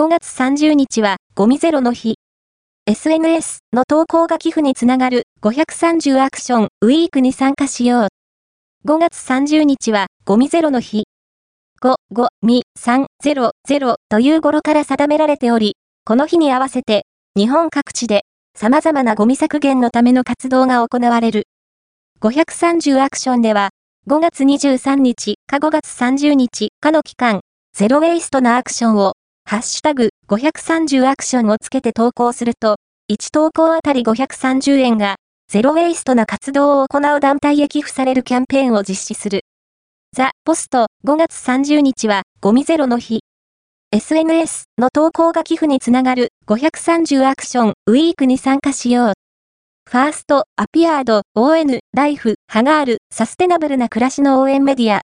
5月30日はゴミゼロの日。SNS の投稿が寄付につながる530アクションウィークに参加しよう。5月30日はゴミゼロの日。5、5、み、3、0、0という語呂から定められており、この日に合わせて日本各地で様々なゴミ削減のための活動が行われる。530アクションでは、5月23日か5月30日かの期間、ゼロウェイストなアクションを、ハッシュタグ530アクションをつけて投稿すると、1投稿あたり530円が、ゼロウェイストな活動を行う団体へ寄付されるキャンペーンを実施する。ザ・ポスト5月30日はゴミゼロの日。SNS の投稿が寄付につながる530アクションウィークに参加しよう。ファースト、アピアード、ON、ライフ、ハガール、サステナブルな暮らしの応援メディア、